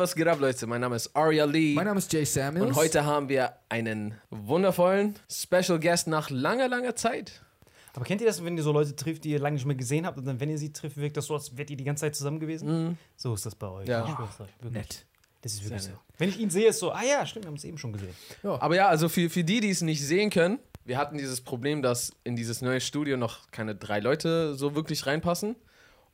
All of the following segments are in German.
was geht ab, Leute? Mein Name ist Arya Lee. Mein Name ist Jay Samuels. und heute haben wir einen wundervollen Special Guest nach langer, langer Zeit. Aber kennt ihr das, wenn ihr so Leute trifft, die ihr lange nicht mehr gesehen habt und dann, wenn ihr sie trifft, wirkt das so, als wärt ihr die ganze Zeit zusammen gewesen? So ist das bei euch. Ja. Ich euch, wirklich. nett. Das ist wirklich Sehr so. Wenn ich ihn sehe, ist so, ah ja, stimmt, wir haben es eben schon gesehen. Aber ja, also für, für die, die es nicht sehen können, wir hatten dieses Problem, dass in dieses neue Studio noch keine drei Leute so wirklich reinpassen.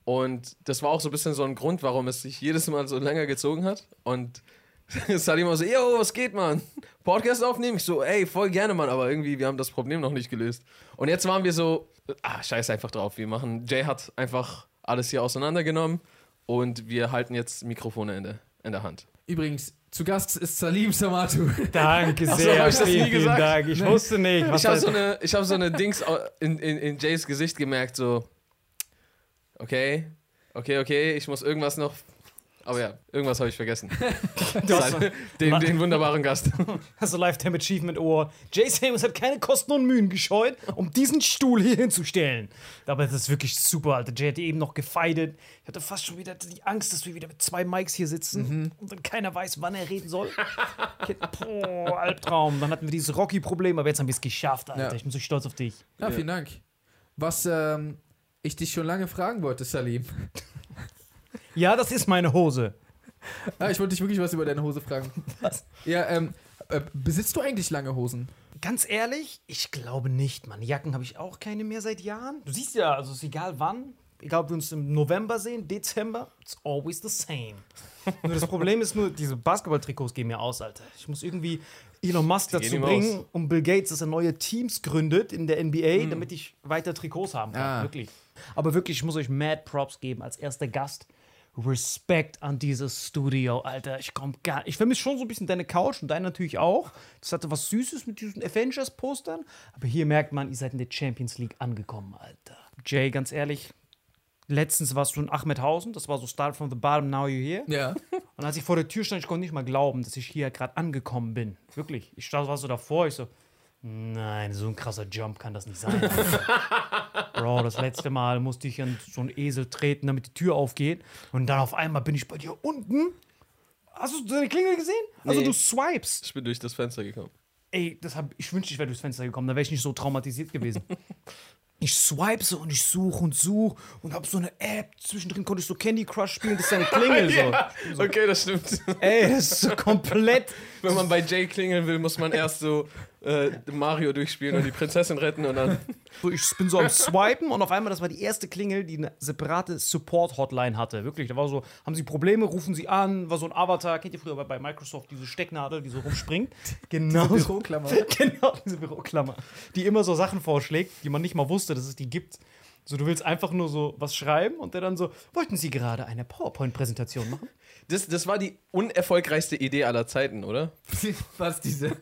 Und das war auch so ein bisschen so ein Grund, warum es sich jedes Mal so länger gezogen hat. Und Salim war so, yo, was geht, Mann? Podcast aufnehmen? Ich so, ey, voll gerne, Mann, aber irgendwie, wir haben das Problem noch nicht gelöst. Und jetzt waren wir so, ah, scheiß einfach drauf, wir machen, Jay hat einfach alles hier auseinandergenommen und wir halten jetzt Mikrofone in der, in der Hand. Übrigens, zu Gast ist Salim Samatu. Danke so, sehr. hab ich das vielen, nie vielen gesagt? Dank. Ich wusste nicht. Was Ich habe so eine, ich hab so eine Dings in, in, in Jays Gesicht gemerkt, so, okay, okay, okay, ich muss irgendwas noch, aber ja, irgendwas habe ich vergessen. Den, den wunderbaren Gast. hast so Lifetime Achievement Ohr. Jay Samuels hat keine Kosten und Mühen gescheut, um diesen Stuhl hier hinzustellen. Aber das ist wirklich super, Alter. Jay hat eben noch gefeidet. Ich hatte fast schon wieder die Angst, dass wir wieder mit zwei Mics hier sitzen und dann keiner weiß, wann er reden soll. Boah, Albtraum. Dann hatten wir dieses Rocky-Problem, aber jetzt haben wir es geschafft, Alter. Ja. Ich bin so stolz auf dich. Ja, vielen Dank. Was ähm, ich dich schon lange fragen wollte, Salim. Ja, das ist meine Hose. Ah, ich wollte dich wirklich was über deine Hose fragen. Was? Ja, ähm, äh, besitzt du eigentlich lange Hosen? Ganz ehrlich, ich glaube nicht, Mann. Jacken habe ich auch keine mehr seit Jahren. Du siehst ja, also es ist egal wann, egal ob wir uns im November sehen, Dezember, it's always the same. nur das Problem ist nur, diese Basketball-Trikots gehen mir aus, Alter. Ich muss irgendwie Elon Musk gehen dazu bringen, aus. um Bill Gates, dass er neue Teams gründet in der NBA, damit ich weiter Trikots haben kann. Ah. Wirklich. Aber wirklich, ich muss euch mad Props geben als erster Gast. Respekt an dieses Studio, Alter. Ich komm gar Ich vermisse schon so ein bisschen deine Couch und deine natürlich auch. Das hatte was Süßes mit diesen Avengers-Postern. Aber hier merkt man, ihr seid in der Champions League angekommen, Alter. Jay, ganz ehrlich, letztens warst du in Ahmedhausen. Das war so Start from the bottom, now you're here. Ja. Und als ich vor der Tür stand, ich konnte nicht mal glauben, dass ich hier gerade angekommen bin. Wirklich. Ich stand war so davor, ich so, nein, so ein krasser Jump kann das nicht sein. Bro, das letzte Mal musste ich an so einen Esel treten, damit die Tür aufgeht. Und dann auf einmal bin ich bei dir unten. Hast du deine Klingel gesehen? Also Nee. du swipes. Ich bin durch das Fenster gekommen. Ey, das hab, ich wünschte, ich wäre durchs Fenster gekommen. Da wäre ich nicht so traumatisiert gewesen. Ich swipe so und ich suche und suche und habe so eine App. Zwischendrin konnte ich so Candy Crush spielen. Das ist eine Klingel so. Okay, das stimmt. Ey, das ist so komplett. Wenn man bei Jay klingeln will, muss man erst so äh, Mario durchspielen und die Prinzessin retten und dann. So, ich bin so am Swipen und auf einmal, das war die erste Klingel, die eine separate Support-Hotline hatte. Wirklich, da war so, haben sie Probleme, rufen sie an, war so ein Avatar. Kennt ihr früher bei- bei Microsoft diese Stecknadel, die so rumspringt? Genau. so. Büroklammer. genau, diese Büroklammer. Die immer so Sachen vorschlägt, die man nicht mal wusste, dass es die gibt. So, du willst einfach nur so was schreiben und der dann so, wollten Sie gerade eine PowerPoint-Präsentation machen? Das, das war die unerfolgreichste Idee aller Zeiten, oder? Was, diese,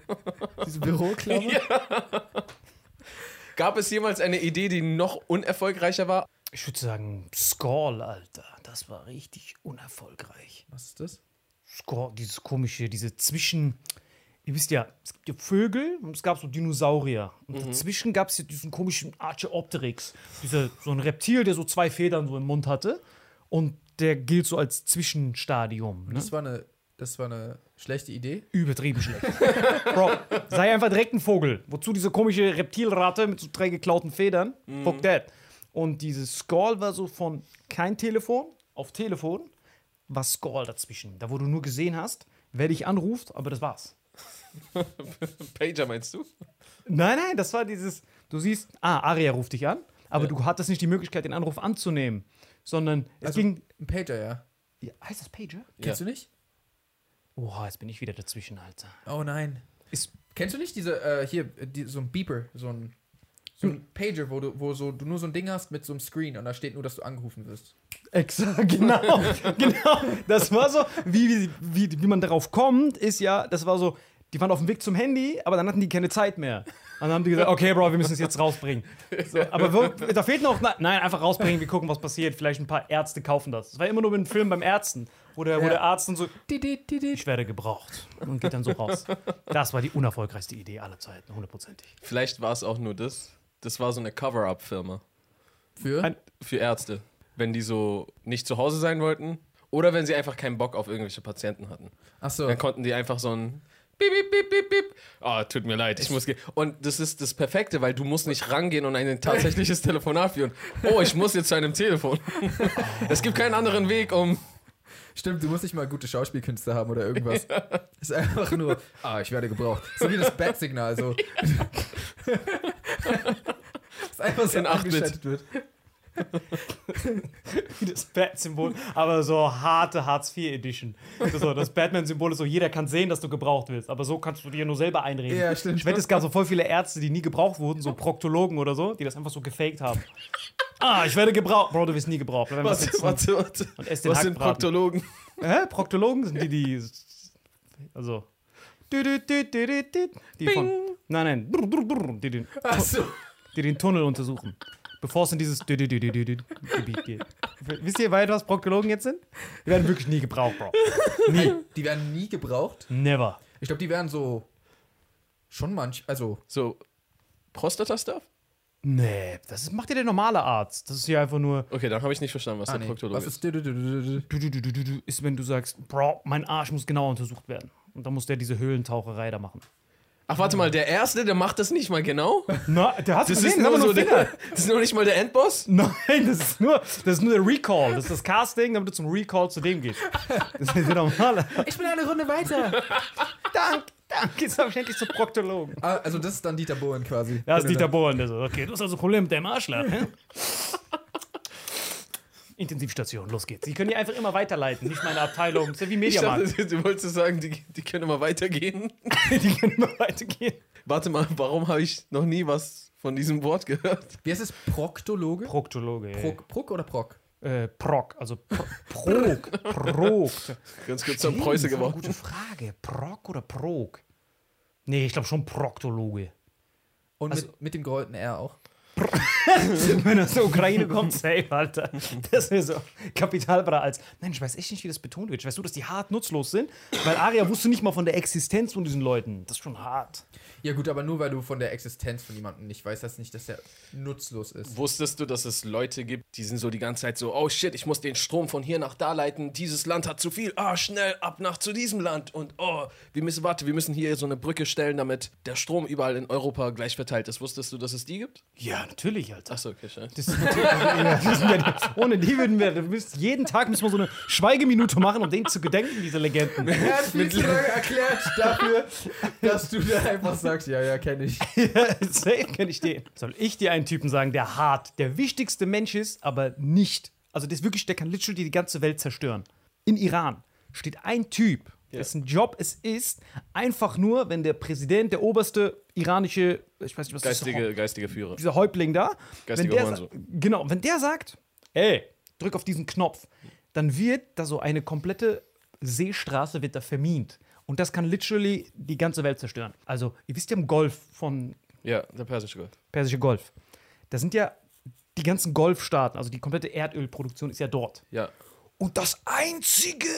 diese Büroklammer? Gab es jemals eine Idee, die noch unerfolgreicher war? Ich würde sagen, Skull, Alter. Das war richtig unerfolgreich. Was ist das? Skor, dieses komische, diese Zwischen. Ihr wisst ja, es gibt ja Vögel und es gab so Dinosaurier. Und dazwischen gab es ja diesen komischen Archeopteryx. Dieser, so ein Reptil, der so zwei Federn so im Mund hatte. Und der gilt so als Zwischenstadium. Ne? Das war eine, das war eine schlechte Idee. Übertrieben schlecht. Bro, sei einfach direkt ein Vogel. Wozu diese komische Reptilratte mit so drei geklauten Federn? Fuck that. Und dieses Skull war so von kein Telefon auf Telefon, war Skull dazwischen. Da, wo du nur gesehen hast, wer dich anruft, aber das war's. Pager meinst du? Nein, nein, das war dieses, du siehst, ah, Aria ruft dich an, aber Ja. du hattest nicht die Möglichkeit, den Anruf anzunehmen, sondern es Also- ging. Ein Pager, ja. Ja, heißt das Pager? Kennst du nicht? Oha, jetzt bin ich wieder dazwischen, Alter. Oh nein. Ist, Kennst du nicht diese, äh, hier, die, so ein Beeper, so ein, so ein Pager, wo du, wo so, du nur so ein Ding hast mit so einem Screen und da steht nur, dass du angerufen wirst. Exakt, genau, genau. Das war so, wie, wie, wie, wie man darauf kommt, ist ja, das war so, die waren auf dem Weg zum Handy, aber dann hatten die keine Zeit mehr. Und dann haben die gesagt, okay, Bro, wir müssen es jetzt rausbringen. So, aber wo, da fehlt noch, nein, einfach rausbringen, wir gucken, was passiert. Vielleicht ein paar Ärzte kaufen das. Das war immer nur mit einem Film beim Ärzten, wo der, wo Ja. der Arzt dann so, ich werde gebraucht und geht dann so raus. Das war die unerfolgreichste Idee aller Zeiten, hundertprozentig. Vielleicht war es auch nur das. Das war so eine Cover-Up-Firma Für? Ein- für Ärzte. Wenn die so nicht zu Hause sein wollten Oder wenn sie einfach keinen Bock auf irgendwelche Patienten hatten. Achso. Dann konnten die einfach so ein Bip, bip, bip, bip, bip. Oh, tut mir leid, ich muss gehen. Und das ist das Perfekte, weil du musst nicht rangehen und ein tatsächliches Telefonat führen. Oh, ich muss jetzt zu einem Telefon. es gibt keinen anderen Weg, um. Stimmt, du musst nicht mal gute Schauspielkünste haben oder irgendwas. Ist einfach nur, ah, ich werde gebraucht. So wie das Bat-Signal, so. das einfach so In eingeschaltet wird. wie das Bat-Symbol, aber so harte Hartz-IV-Edition. So, das Batman-Symbol ist so, jeder kann sehen, dass du gebraucht willst, aber so kannst du dir nur selber einreden. Ja, stimmt. Ich wette, es gab so voll viele Ärzte, die nie gebraucht wurden, so Proktologen oder so, die das einfach so gefaked haben. Ah, ich werde gebraucht. Bro, du wirst nie gebraucht. Warte, warte, warte. Und ess den Was sind. Proktologen? Hä? Proktologen sind die, die. Also. Die von. Nein, nein. Die den, Achso. die den Tunnel untersuchen bevor es in dieses Gebiet geht. Wisst ihr, weit was Proktologen jetzt sind? Die werden wirklich nie gebraucht, Bro. Nie. Die werden nie gebraucht? Never. Ich glaube, die werden so schon manch, also so Prostata-Stuff? Nee, das ist, macht ja der normale Arzt. Das ist ja einfach nur. Okay, dann habe ich nicht verstanden, was ah, der nee. Proktologe was ist. Ist, wenn du sagst, Bro, mein Arsch muss genau untersucht werden. Und dann muss der diese Höhlentaucherei da machen. Ach, warte mal, der Erste, der macht das nicht mal genau? Na, der hat Das gesehen, ist nur so der, Das ist nur nicht mal der Endboss? Nein, das ist nur, das ist nur der Recall. Das ist das Casting, damit du zum Recall zu dem gehst. Das ist der normale. Ich bin eine Runde weiter. Dank, danke. Jetzt habe ich endlich zum Proktologen. ah, also, das ist dann Dieter Bohlen quasi. Da ist Wenn du Dieter Bohlen, der so, okay, du hast also ein Problem mit deinem Arschloch, hä? Intensivstation, los geht's. Die können die einfach immer weiterleiten, nicht meine Abteilung. Das ist ja wie Ich Mediamarkt. dachte, du wolltest sagen, die, die können immer weitergehen. Die können immer weitergehen. Warte mal, warum habe ich noch nie was von diesem Wort gehört? Wie heißt es? Proktologe? Proktologe, ey. Prok, Prok oder Prok? Äh, Prok, also Pro, Prog, Prog. Ganz kurz zum Stimmt, Preuße das ist eine geworden. Gute Frage. Prok oder Prog? Nee, ich glaube schon Proktologe. Und Also- mit, mit dem gerollten R auch. Wenn er aus der Ukraine kommt, safe, Alter. Das wäre so kapitalbra als. Nein, ich weiß echt nicht, wie das betont wird. Weißt du, dass die hart nutzlos sind? Weil Aria wusste nicht mal von der Existenz von diesen Leuten. Das ist schon hart. Ja, gut, aber nur weil du von der Existenz von jemandem nicht weißt, heißt nicht, dass er nutzlos ist. Wusstest du, dass es Leute gibt, die sind so die ganze Zeit so, oh shit, ich muss den Strom von hier nach da leiten, dieses Land hat zu viel, ah, schnell ab nach zu diesem Land und oh, wir müssen, warte, wir müssen hier so eine Brücke stellen, damit der Strom überall in Europa gleich verteilt ist. Wusstest du, dass es die gibt? Ja, natürlich, Alter. Achso, okay, scheiße. Das ja, das sind ja die, ohne die würden wir, müsst, jeden Tag müssen wir so eine Schweigeminute machen, um denen zu gedenken, diese Legenden. Er hat viel zu lange erklärt dafür, dass du da einfach sagst, ja, ja, kenne ich. Safe kenne ich den. Soll ich dir einen Typen sagen, der hart, der wichtigste Mensch ist, aber nicht. Also der ist wirklich, der kann literally die ganze Welt zerstören. In Iran steht ein Typ, dessen Job es ist, einfach nur, wenn der Präsident, der oberste iranische, ich weiß nicht, was das ist, Geistige, geistige Führer. dieser Häuptling da, wenn Geistiger der, Hurensohn. sa- genau, wenn der sagt, ey, drück auf diesen Knopf, dann wird da so eine komplette Seestraße wird da vermint. Und das kann literally die ganze Welt zerstören. Also, ihr wisst ja im Golf von Ja, der persische Gott. Persische Golf. Da sind ja die ganzen Golfstaaten, also die komplette Erdölproduktion ist ja dort. Ja. Und das Einzige,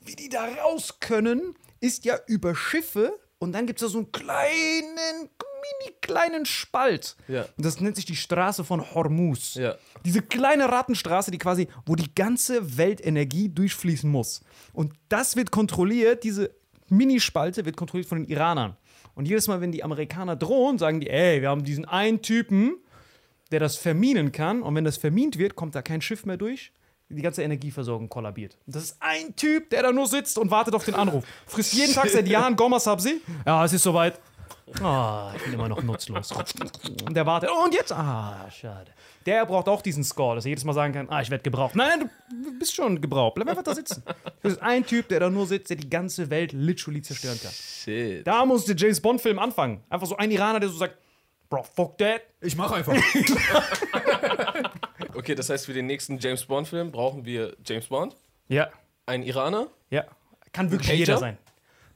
wie die da raus können, ist ja über Schiffe und dann gibt es da so einen kleinen, mini kleinen Spalt. Ja. Und das nennt sich die Straße von Hormuz. Ja. Diese kleine Rattenstraße, die quasi, wo die ganze Weltenergie durchfließen muss. Und das wird kontrolliert, diese Minispalte wird kontrolliert von den Iranern. Und jedes Mal, wenn die Amerikaner drohen, sagen die, ey, wir haben diesen einen Typen, der das verminen kann. Und wenn das vermint wird, kommt da kein Schiff mehr durch. Die ganze Energieversorgung kollabiert. Und das ist ein Typ, der da nur sitzt und wartet auf den Anruf. Frisst jeden Tag seit Jahren Gomma Sabzi. Ja, es ist soweit. Ah, ich bin immer noch nutzlos. Und der wartet. Und jetzt? Ah, schade. Der braucht auch diesen Score, dass er jedes Mal sagen kann, ah, ich werde gebraucht. Nein, du bist schon gebraucht. Bleib einfach da sitzen. Das ist ein Typ, der da nur sitzt, der die ganze Welt literally zerstören kann. Shit. Da muss der James Bond-Film anfangen. Einfach so ein Iraner, der so sagt, Bro, fuck that. Ich mach einfach. Okay, das heißt, für den nächsten James Bond-Film brauchen wir James Bond, Ja, einen Iraner ja. Kann wirklich Pager? jeder sein.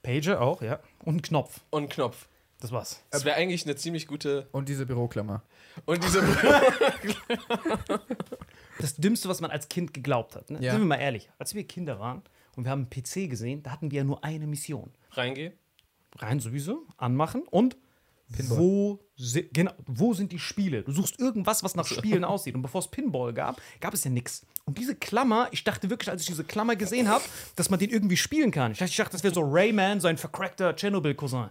Pager auch, ja. Und ein Knopf. und einen Knopf. Das war's. Das wäre eigentlich eine ziemlich gute. Und diese Büroklammer. Und diese. Das Dümmste, was man als Kind geglaubt hat. Ne? Ja. Sind wir mal ehrlich. Als wir Kinder waren und wir haben einen PC gesehen, da hatten wir ja nur eine Mission. Reingehen. Rein sowieso, anmachen und Pinball. wo, si genau, wo sind die Spiele? Du suchst irgendwas, was nach Spielen aussieht. Und bevor es Pinball gab, gab es ja nichts. Und diese Klammer, ich dachte wirklich, als ich diese Klammer gesehen habe, dass man den irgendwie spielen kann. Ich dachte, ich dachte das wäre so Rayman, so ein vercrackter Tschernobyl-Cousin.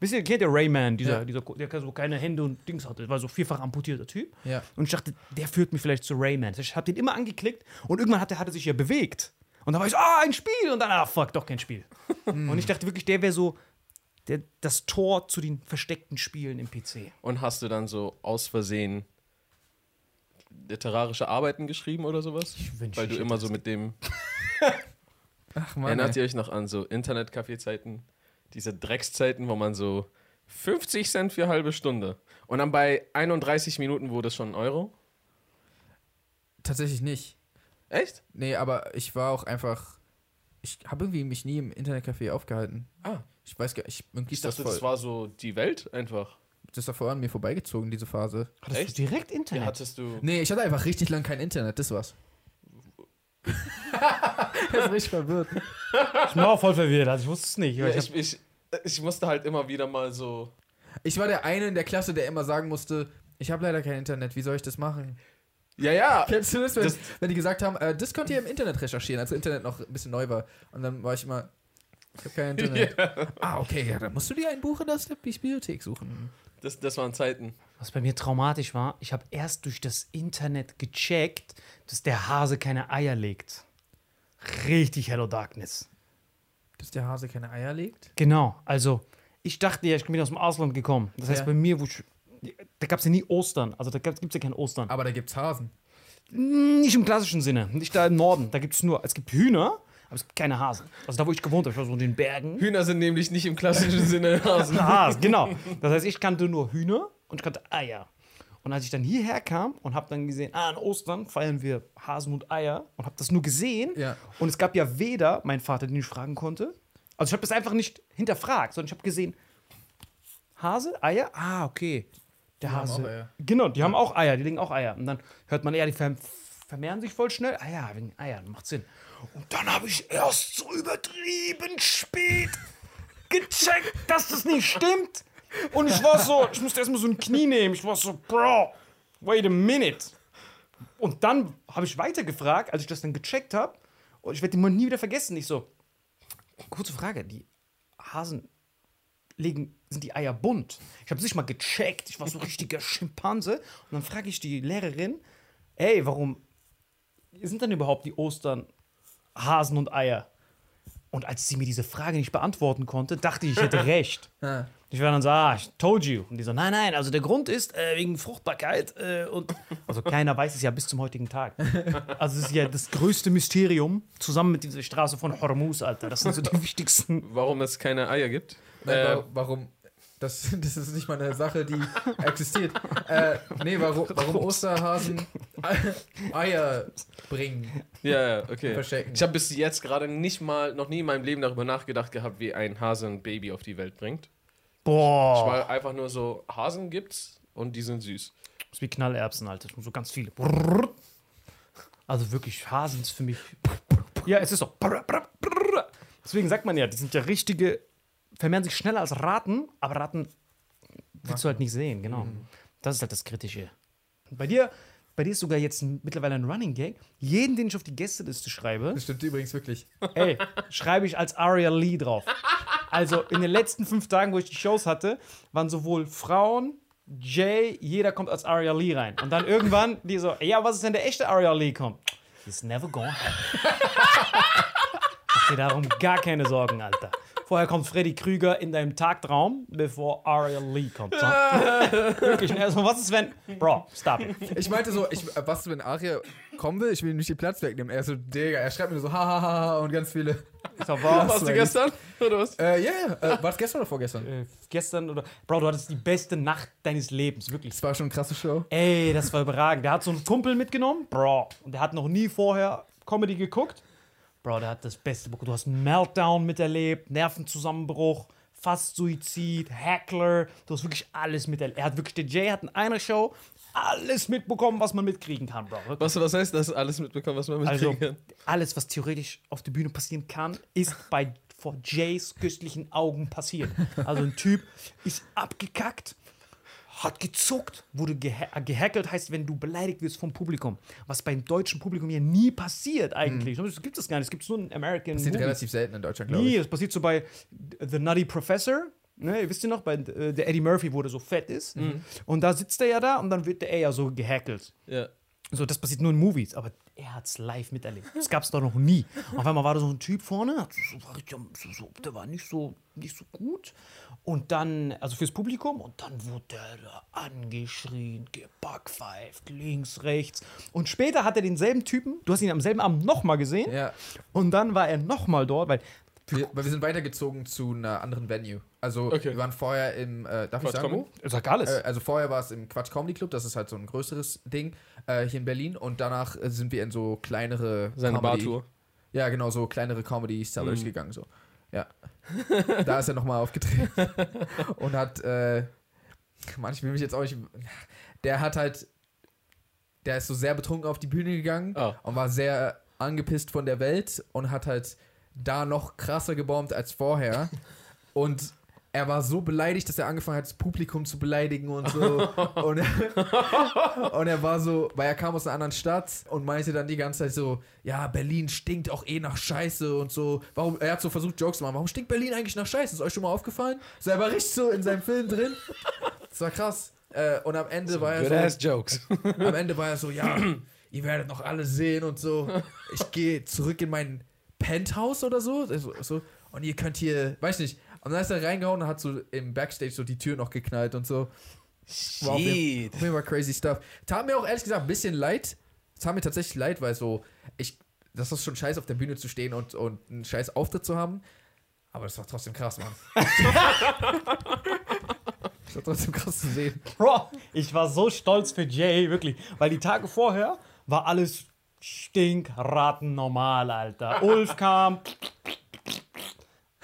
Wisst ihr, kennt ihr Rayman, dieser, Ja. dieser, der so keine Hände und Dings hatte, war so vierfach amputierter Typ. Ja. Und ich dachte, der führt mich vielleicht zu Rayman. Ich habe den immer angeklickt und irgendwann hat er, hat er sich ja bewegt. Und dann war ich so, ah, ein Spiel. Und dann, ah, fuck, doch kein Spiel. und ich dachte wirklich, der wäre so der, das Tor zu den versteckten Spielen im PC. Und hast du dann so aus Versehen literarische Arbeiten geschrieben oder sowas? wünschte, Weil du ich immer so mit dem. Ach man. Erinnert ihr euch noch an so Internet-Café-Zeiten? Diese Dreckszeiten, wo man so 50 Cent für halbe Stunde. Und dann bei 31 Minuten wurde es schon ein Euro. Tatsächlich nicht. Echt? Nee, aber ich war auch einfach. Ich habe irgendwie mich nie im Internetcafé aufgehalten. Ah, Ich weiß gar nicht. Irgendwie ich ist das dachte, voll. das war so die Welt einfach. das ist davor an mir vorbeigezogen, diese Phase. Hattest Echt? du direkt Ja, Internet? hattest du. Nee, ich hatte einfach richtig lang kein Internet, das war's. er ist richtig verwirrt. ich war auch voll verwirrt, also ich wusste es nicht. Ja, ich ich, ich, ich musste halt immer wieder mal so. Ich war der eine in der Klasse, der immer sagen musste, ich habe leider kein Internet, wie soll ich das machen? Ja, ja. Kennst du das, wenn, Das- wenn die gesagt haben, äh, das könnt ihr im Internet recherchieren, als Internet noch ein bisschen neu war. Und dann war ich immer, ich habe kein Internet. Ah, okay, ja, dann musst du dir ein Buch in der Bibliothek suchen. Das, das waren Zeiten. was bei mir traumatisch war, ich habe erst durch das Internet gecheckt, dass der Hase keine Eier legt. Richtig Hello Darkness. Dass der Hase keine Eier legt? Genau, also ich dachte ja, ich bin aus dem Ausland gekommen. Das heißt, Ja. bei mir, wo ich, da gab es ja nie Ostern. Also da gibt es ja kein Ostern. Aber da gibt's Hasen. Nicht im klassischen Sinne. Nicht da im Norden. Da gibt es nur, es gibt Hühner, aber es gibt keine Hasen. Also da, wo ich gewohnt habe, ich war so in den Bergen. Hühner sind nämlich nicht im klassischen Sinne Hasen. Hasen, genau. Das heißt, ich kannte nur Hühner und ich kannte Eier. Und als ich dann hierher kam und habe dann gesehen, ah, an Ostern feiern wir Hasen und Eier und habe das nur gesehen. Ja. Und es gab ja weder meinen Vater, den ich fragen konnte. Also ich habe das einfach nicht hinterfragt, sondern ich habe gesehen, Hase, Eier, ah, okay. Der haben Hase. Genau, die haben auch Eier, die legen auch Eier. Und dann hört man, ja, die verm vermehren sich voll schnell. Ah ja, wegen Eiern, macht Sinn. Und dann habe ich erst so übertrieben spät gecheckt, dass das nicht stimmt. Und ich war so, ich musste erstmal so ein Knie nehmen. Ich war so, Bro, wait a minute. Und dann habe ich weitergefragt, als ich das dann gecheckt habe. Und ich werde den Moment nie wieder vergessen. Ich so, kurze Frage, die Hasen legen, sind die Eier bunt? Ich habe es nicht mal gecheckt. Ich war so richtiger Schimpanse. Und dann frage ich die Lehrerin, ey, warum sind dann überhaupt die Ostern Hasen und Eier? Und als sie mir diese Frage nicht beantworten konnte, dachte ich, ich hätte recht. Ah. Ich war dann so, ah, ich told you. Und die so, nein, nein, also der Grund ist äh, wegen Fruchtbarkeit äh, und also keiner weiß es ja bis zum heutigen Tag. Also es ist ja das größte Mysterium zusammen mit dieser Straße von Hormuz, Alter. Das sind so die wichtigsten. Warum es keine Eier gibt? Nein, Äh, wa- warum? Das, das ist nicht mal eine Sache, die existiert. Äh, nee, warum, warum Osterhasen Eier bringen? ja, ja, okay. Verstecken. Ich habe bis jetzt gerade nicht mal, noch nie in meinem Leben darüber nachgedacht gehabt, wie ein Hase ein Baby auf die Welt bringt. Ich Boah. war einfach nur so, Hasen gibt's und die sind süß. Das ist wie Knallerbsen, Alter. So ganz viele. Also wirklich, Hasen ist für mich. Ja, es ist so. Deswegen sagt man ja, die sind ja richtige. Vermehren sich schneller als Ratten, aber Ratten willst du halt nicht sehen, genau. Das ist halt das Kritische. Bei dir, bei dir ist sogar jetzt mittlerweile ein Running Gag. Jeden, den ich auf die Gästeliste schreibe, Das stimmt übrigens wirklich. ey, schreibe ich als Aria Lee drauf. Also in den letzten fünf Tagen, wo ich die Shows hatte, waren sowohl Frauen, Jay, jeder kommt als Aria Lee rein. Und dann irgendwann die so, ja, was ist denn der echte Aria Lee kommt? He's never gone. Mach dir darum gar keine Sorgen, Alter. Vorher kommt Freddy Krüger in deinem Tagtraum, bevor Aria Lee kommt. So. Wirklich. Und erstmal, was ist, wenn. Bro, stop it. Ich meinte so, ich, äh, was, wenn Aria kommen will? Ich will ihm nicht den Platz wegnehmen. Er so, Digga, er schreibt mir so, hahaha und ganz viele. So, was? Warst du gestern? Oder was? Äh, ja, ja. Äh, war es gestern oder vorgestern? Äh, gestern oder. Bro, du hattest die beste Nacht deines Lebens, wirklich. Das war schon eine krasse Show. Ey, das war überragend. Der hat so einen Kumpel mitgenommen, Bro. Und der hat noch nie vorher Comedy geguckt. Bro, der hat das Beste bekommen. Du hast Meltdown miterlebt, Nervenzusammenbruch, fast Suizid, Heckler. Du hast wirklich alles miterlebt. Er hat wirklich, der Jay hat in einer Show alles mitbekommen, was man mitkriegen kann, Bro. Wirklich. Was, was heißt das? Alles mitbekommen, was man mitkriegen Also, kann? alles, was theoretisch auf der Bühne passieren kann, ist bei vor Jays köstlichen Augen passiert. Also ein Typ ist abgekackt, hat gezuckt, wurde geha gehackelt, heißt, wenn du beleidigt wirst vom Publikum. Was beim deutschen Publikum ja nie passiert eigentlich. Das gibt es gar nicht. Es gibt nur in American Das sieht Movies. relativ selten in Deutschland, glaube Nie, ich. das passiert so bei The Nutty Professor. Ne, ihr wisst ihr noch, bei äh, der Eddie Murphy, wo der so fett ist. Und da sitzt er ja da und dann wird der ja so gehackelt. Ja. So, das passiert nur in Movies, aber er hat es live miterlebt. Das gab es doch noch nie. Auf einmal war da so ein Typ vorne, hat so, so, der war nicht so, nicht so gut. Und dann, also fürs Publikum, und dann wurde der da angeschrien, gebackpfeift, links, rechts. Und später hat er denselben Typen, du hast ihn am selben Abend nochmal gesehen, Ja. und dann war er nochmal dort, weil Wir, weil wir sind weitergezogen zu einer anderen Venue. Also Okay. wir waren vorher im, äh, darf ich Quatsch sagen Comedy? wo? Sag alles. Äh, also vorher war es im Quatsch Comedy Club, das ist halt so ein größeres Ding äh, hier in Berlin. Und danach äh, sind wir in so kleinere Seine Comedy- Bartour. Ja, genau, so kleinere Comedy Sellers Mhm. gegangen. So. Ja. da ist er nochmal aufgetreten und hat, äh, Mann, ich will mich jetzt auch nicht. Der hat halt, der ist so sehr betrunken auf die Bühne gegangen Oh. und war sehr angepisst von der Welt und hat halt da noch krasser gebombt als vorher. und er war so beleidigt, dass er angefangen hat, das Publikum zu beleidigen und so. und, und er war so, weil er kam aus einer anderen Stadt und meinte dann die ganze Zeit so, ja, Berlin stinkt auch eh nach Scheiße und so. Warum, er hat so versucht, Jokes zu machen. Warum stinkt Berlin eigentlich nach Scheiße? Ist euch schon mal aufgefallen? So, er war richtig so in seinem Film drin. Das war krass. Äh, und am Ende war Good er ass so, Jokes. am Ende war er so, ja, ihr werdet noch alle sehen und so. Ich gehe zurück in mein Penthouse oder so, so, so. Und ihr könnt hier, weiß nicht. Und dann ist er reingehauen und hat so im Backstage so die Tür noch geknallt und so. War auf jeden, auf jeden Fall crazy stuff. Tat mir auch ehrlich gesagt ein bisschen leid. Tat mir tatsächlich leid, weil so, ich, das ist schon scheiße auf der Bühne zu stehen und, und einen scheiß Auftritt zu haben. Aber das war trotzdem krass, Mann. das war trotzdem krass zu sehen. Bro, ich war so stolz für Jay, wirklich. Weil die Tage vorher war alles stinkraten normal, Alter. Ulf kam.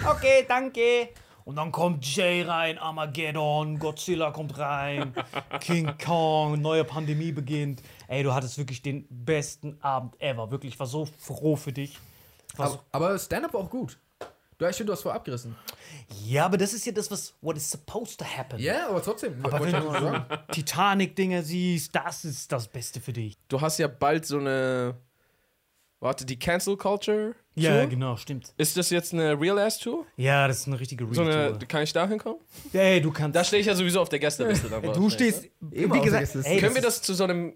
Okay, danke. Und dann kommt Jay rein, Armageddon, Godzilla kommt rein, King Kong, neue Pandemie beginnt. Ey, du hattest wirklich den besten Abend ever. Wirklich, ich war so froh für dich. War so- Aber, aber Stand-up war auch gut. Du, ich finde, du hast vorher abgerissen. Ja, aber das ist ja das, was what is supposed to happen. Ja, aber trotzdem. Aber wollte wenn ich du nur so sagen. Titanic-Dinger siehst, das ist das Beste für dich. Du hast ja bald so eine. Warte, die Cancel Culture? Ja, Tour? genau, stimmt. Ist das jetzt eine Real Ass Tour? Ja, das ist eine richtige So eine, Real-Tour. kann ich da hinkommen? Ey, du kannst. Da stehe ich ja sowieso auf der Gästeliste. du stehst. ne? Immer wie auf der gesagt, ey, Können wir das zu so einem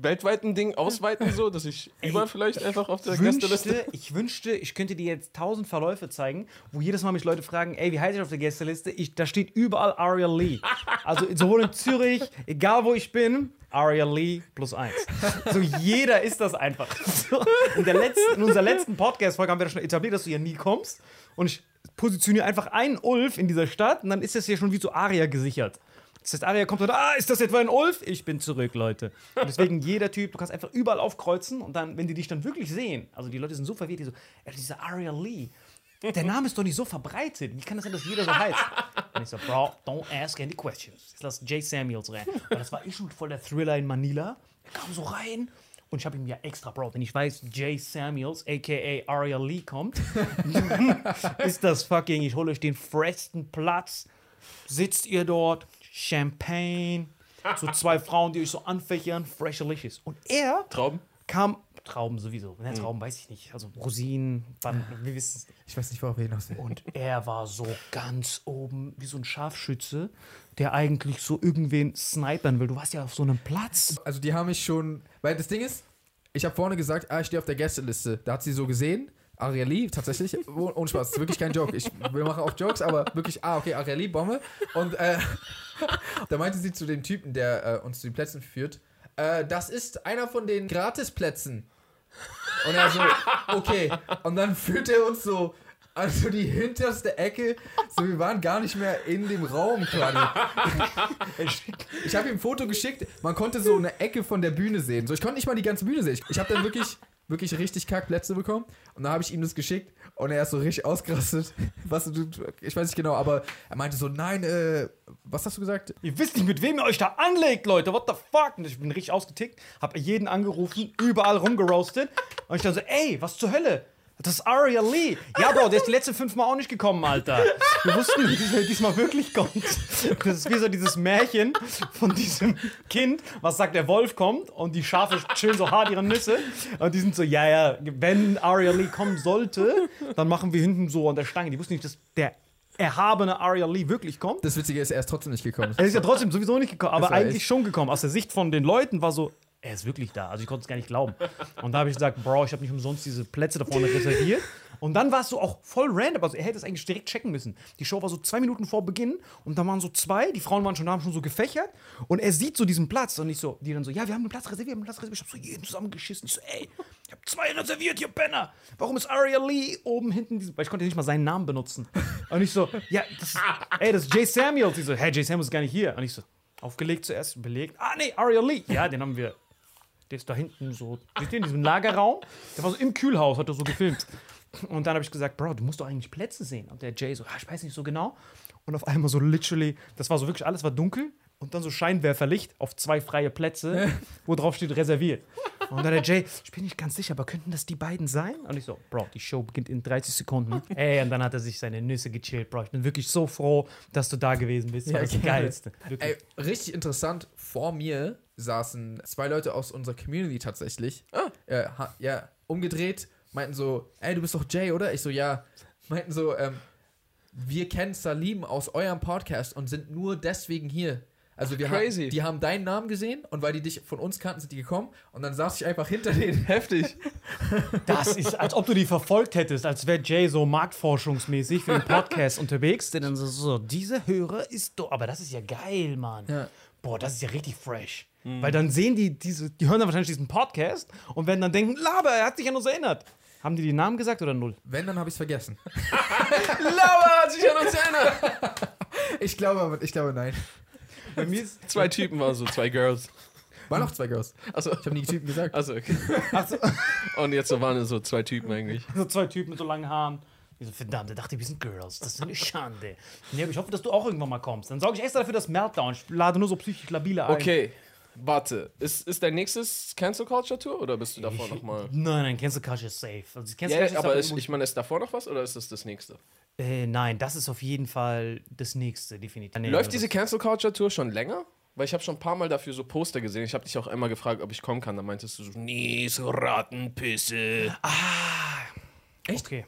weltweiten Ding ausweiten, so, dass ich überall vielleicht einfach auf der Ich Gästeliste. wünschte, ich wünschte, ich könnte dir jetzt tausend Verläufe zeigen, wo jedes Mal mich Leute fragen, ey, wie heiße ich auf der Gästeliste? Ich, da steht überall Aria Lee. Also sowohl in Zürich, egal wo ich bin, Aria Lee plus eins. So jeder ist das einfach. So, in, der letzten, in unserer letzten Podcast-Folge haben wir das schon etabliert, dass du ja nie kommst. Und ich positioniere einfach einen Ulf in dieser Stadt und dann ist das hier schon wie so Aria gesichert. Das heißt, Aria kommt und ah, ist das etwa ein Ulf? Ich bin zurück, Leute. Und deswegen jeder Typ, du kannst einfach überall aufkreuzen und dann, wenn die dich dann wirklich sehen, also die Leute sind so verwirrt, die so, ey, dieser Aria Lee, der Name ist doch nicht so verbreitet. Wie kann das sein, dass jeder so heißt? Und ich so, Bro, don't ask any questions. Jetzt lass Jay Samuels rein. Und das war eh schon voll der Thriller in Manila. Er kam so rein. Und ich habe ihm ja extra, Bro, wenn ich weiß, Jay Samuels, a.k.a. Aria Lee kommt, ist das fucking, ich hole euch den fresten Platz. Sitzt ihr dort, Champagne, so zwei Frauen, die euch so anfächern, fresh delicious. Und er Trauben? kam, Trauben sowieso, ne, Trauben weiß ich nicht, also Rosinen, Ban- wir wissen es nicht. Ich weiß nicht, worauf wir hinaus will. Und er war so ganz oben, wie so ein Scharfschütze, der eigentlich so irgendwen snipern will. Du warst ja auf so einem Platz. Also die haben mich schon, weil das Ding ist, ich habe vorne gesagt, ah, ich stehe auf der Gästeliste. Da hat sie so gesehen, Arieli, tatsächlich, oh- ohne Spaß, das ist wirklich kein Joke. Ich, wir machen auch Jokes, aber wirklich, ah, okay, Arieli, Bombe. Und äh, da meinte sie zu dem Typen, der äh, uns zu den Plätzen führt, äh, das ist einer von den Gratisplätzen. Und er so, okay. Und dann führt er uns so also die hinterste Ecke, so wir waren gar nicht mehr in dem Raum quasi. Ich habe ihm ein Foto geschickt, man konnte so eine Ecke von der Bühne sehen. So, ich konnte nicht mal die ganze Bühne sehen. Ich habe dann wirklich, wirklich richtig Kackplätze bekommen und dann habe ich ihm das geschickt und er ist so richtig ausgerastet. Was ich weiß nicht genau, aber er meinte so, nein, äh, was hast du gesagt? Ihr wisst nicht, mit wem ihr euch da anlegt, Leute. What the fuck? Und ich bin richtig ausgetickt, hab jeden angerufen, überall rumgeroastet. Und ich dann so, ey, was zur Hölle? Das ist Aria Lee. Ja, Bro, der ist die letzten fünf Mal auch nicht gekommen, Alter. Wir wussten nicht, dass er diesmal wirklich kommt. Das ist wie so dieses Märchen von diesem Kind, was sagt, der Wolf kommt und die Schafe chillen so hart ihre Nüsse. Und die sind so, ja, ja, wenn Aria Lee kommen sollte, dann machen wir hinten so an der Stange. Die wussten nicht, dass der erhabene Aria Lee wirklich kommt. Das Witzige ist, er ist trotzdem nicht gekommen. Er ist ja trotzdem sowieso nicht gekommen, aber eigentlich schon gekommen. Aus der Sicht von den Leuten war so, er ist wirklich da. Also ich konnte es gar nicht glauben. Und da habe ich gesagt, Bro, ich habe nicht umsonst diese Plätze da vorne reserviert. Und dann war es so auch voll random. Also er hätte es eigentlich direkt checken müssen. Die Show war so zwei Minuten vor Beginn und da waren so zwei, die Frauen waren schon da, haben schon so gefächert. Und er sieht so diesen Platz und ich so, die dann so, ja, wir haben einen Platz reserviert, wir haben einen Platz reserviert. Ich habe so jeden zusammengeschissen. Ich so, ey, ich habe zwei reserviert, ihr Penner. Warum ist Aria Lee oben hinten? Weil ich konnte nicht mal seinen Namen benutzen. Und ich so, ja, das, ey, das ist Jay Samuels. Die so, hey, Jay Samuels ist gar nicht hier. Und ich so, aufgelegt zuerst, belegt. Ah, nee, Aria Lee. Ja, den haben wir. Der ist da hinten so, seht ihr, in diesem Lagerraum. Der war so im Kühlhaus, hat er so gefilmt. Und dann habe ich gesagt, Bro, du musst doch eigentlich Plätze sehen. Und der Jay so, ah, ich weiß nicht so genau. Und auf einmal so literally, das war so wirklich, alles war dunkel. Und dann so Scheinwerferlicht auf zwei freie Plätze, wo drauf steht reserviert. Und dann der Jay, ich bin nicht ganz sicher, aber könnten das die beiden sein? Und ich so, Bro, die Show beginnt in 30 Sekunden. Ey, und dann hat er sich seine Nüsse gechillt, Bro. Ich bin wirklich so froh, dass du da gewesen bist. Das war das gerne. Geilste. Wirklich. Ey, richtig interessant. Vor mir saßen zwei Leute aus unserer Community tatsächlich. Ah. Äh, ha, ja, umgedreht, meinten so, ey, du bist doch Jay, oder? Ich so, ja. Meinten so, ähm, wir kennen Salim aus eurem Podcast und sind nur deswegen hier. Also wir Crazy. haben, die haben deinen Namen gesehen und weil die dich von uns kannten, sind die gekommen und dann saß ich einfach hinter denen. Heftig. Das ist, als ob du die verfolgt hättest, als wäre Jay so marktforschungsmäßig für den Podcast unterwegs, der dann so, so, diese Hörer ist doch, aber das ist ja geil, Mann. Ja. Boah, das ist ja richtig fresh. Weil dann sehen die diese, die hören dann wahrscheinlich diesen Podcast und werden dann denken, Laber, er hat sich an uns erinnert. Haben die die Namen gesagt oder null? Wenn, dann habe ich es vergessen. Lauer hat sich an uns erinnert. Ich glaube, aber- ich glaube, nein. Bei mir ist Zwei Typen waren so, zwei Girls. War noch zwei Girls. Also, Ich habe nie Typen gesagt. also okay. Und jetzt so waren es so zwei Typen eigentlich. so zwei Typen mit so langen Haaren. Ich so, verdammt, er dachte, wir sind Girls. Das ist eine Schande. Nee, aber ich hoffe, dass du auch irgendwann mal kommst. Dann sorge ich extra dafür, dass Meltdown. Ich lade nur so psychisch labile ein. Okay, warte. Ist, ist dein nächstes Cancel Culture Tour oder bist du davor nochmal? Nein, nein, Cancel Culture ist safe. Also, Cancel Ja, Culture aber ist, ich meine, ist davor noch was oder ist das das nächste? Äh, nein, das ist auf jeden Fall das nächste, definitiv. Nee, Läuft das- diese Cancel Culture Tour schon länger? Weil ich habe schon ein paar Mal dafür so Poster gesehen. Ich habe dich auch einmal gefragt, ob ich kommen kann. Da meintest du so, nee, so Rattenpisse. Echt? Okay,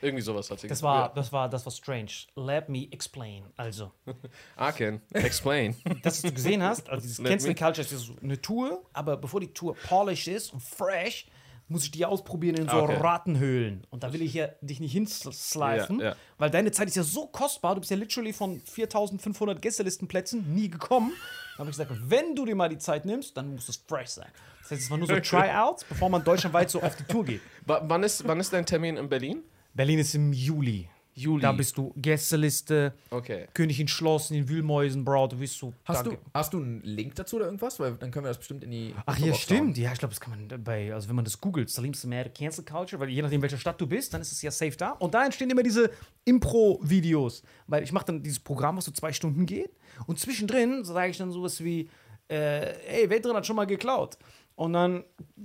Irgendwie sowas hat sie das war, das war, das war strange. Let me explain. Also, Ah, Ken, explain. das, was du gesehen hast, also dieses Cancel Culture ist ja so eine Tour, aber bevor die Tour polished ist und fresh, muss ich die ausprobieren in so Okay. Rattenhöhlen. Und da will ich ja dich nicht hinslifen, Ja, ja. weil deine Zeit ist ja so kostbar. Du bist ja literally von 4500 Gästelistenplätzen nie gekommen. Da habe ich gesagt, wenn du dir mal die Zeit nimmst, dann muss es fresh sein. Das heißt, es waren nur so Tryouts, bevor man deutschlandweit so auf die Tour geht. Wa- wann, ist, wann ist dein Termin in Berlin? Berlin ist im Juli. Juli. Da bist du Gästeliste, Okay. Königin Schloss in den Wühlmäusen, Bro, du bist so. Hast du, hast du einen Link dazu oder irgendwas? Weil dann können wir das bestimmt in die. Ach ja, stimmt. Ja, ich glaube, das kann man bei, also wenn man das googelt, Salim Samir Cancel Culture, weil je nachdem, welcher Stadt du bist, dann ist es ja safe da. Und da entstehen immer diese Impro-Videos. Weil ich mache dann dieses Programm, was so zwei Stunden geht. Und zwischendrin sage ich dann sowas wie, äh, ey, wer drin hat schon mal geklaut? Und dann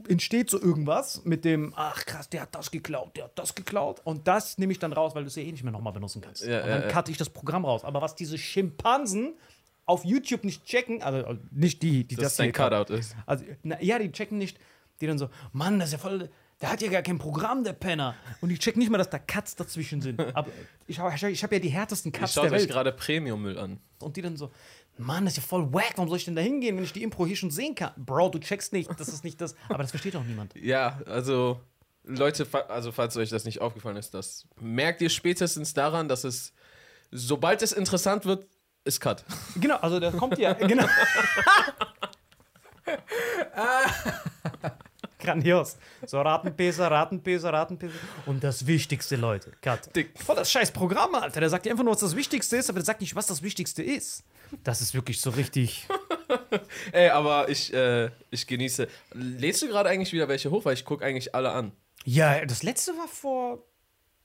entsteht so irgendwas mit dem, ach krass, der hat das geklaut, der hat das geklaut. Und das nehme ich dann raus, weil du es ja eh nicht mehr nochmal benutzen kannst. Ja, und dann ja. cutte ich das Programm raus. Aber was diese Schimpansen auf YouTube nicht checken, also äh, nicht die, die das das dein. Cutout ist. Also, na, ja, die checken nicht, die dann so, Mann, das ist ja voll, der hat ja gar kein Programm, der Penner. Und die checken nicht mal, dass da Cuts dazwischen sind. Aber ich habe ich hab ja die härtesten Ich Cuts schaue euch gerade Premium-Müll an. Und die dann so, Mann, das ist ja voll wack, warum soll ich denn da hingehen, wenn ich die Impro hier schon sehen kann? Bro, du checkst nicht, das ist nicht das. Aber das versteht doch niemand. Ja, also Leute, also falls euch das nicht aufgefallen ist, das merkt ihr spätestens daran, dass es, sobald es interessant wird, ist Cut. Genau, also da kommt ja, genau. Grandios. So Ratenpeser, Ratenpeser, Ratenpeser. Und das Wichtigste, Leute. Cut. Dick. Voll das scheiß Programm, Alter. Der sagt dir einfach nur, was das Wichtigste ist, aber der sagt nicht, was das Wichtigste ist. Das ist wirklich so richtig. Ey, aber ich, äh, ich genieße. Lädst du gerade eigentlich wieder welche hoch? Weil ich gucke eigentlich alle an. Ja, das letzte war vor